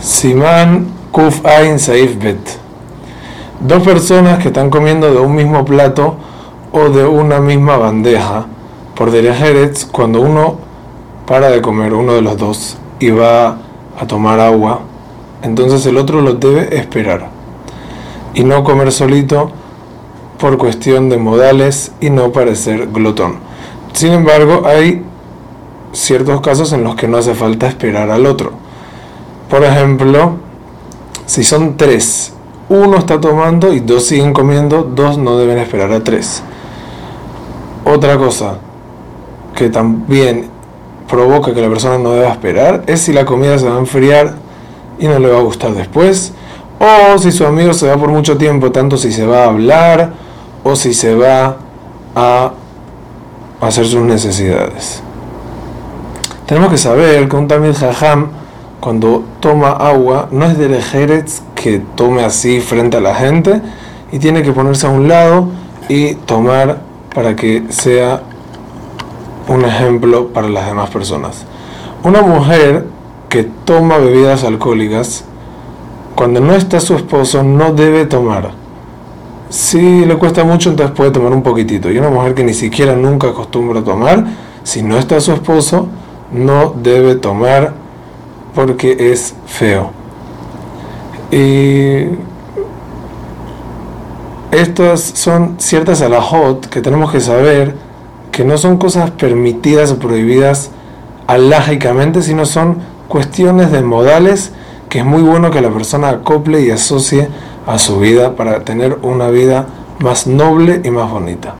Simán Kuf Ain Saif Bet. Dos personas que están comiendo de un mismo plato o de una misma bandeja por Derejeretz, cuando uno para de comer, uno de los dos, y va a tomar agua, entonces el otro lo debe esperar y no comer solito por cuestión de modales y no parecer glotón. Sin embargo, hay ciertos casos en los que no hace falta esperar al otro. Por ejemplo, si son tres, uno está tomando y dos siguen comiendo, dos no deben esperar a tres. Otra cosa que también provoca que la persona no deba esperar es si la comida se va a enfriar y no le va a gustar después, o si su amigo se va por mucho tiempo, tanto si se va a hablar o si se va a hacer sus necesidades. Tenemos que saber que un tamil jajam, cuando toma agua, no es de Jerez que tome así frente a la gente y tiene que ponerse a un lado y tomar para que sea un ejemplo para las demás personas. Una mujer que toma bebidas alcohólicas, cuando no está su esposo, no debe tomar. Si le cuesta mucho, entonces puede tomar un poquitito. Y una mujer que ni siquiera nunca acostumbra a tomar, si no está su esposo, no debe tomar porque es feo. Y estas son ciertas alajot que tenemos que saber que no son cosas permitidas o prohibidas alágicamente, sino son cuestiones de modales que es muy bueno que la persona acople y asocie a su vida para tener una vida más noble y más bonita.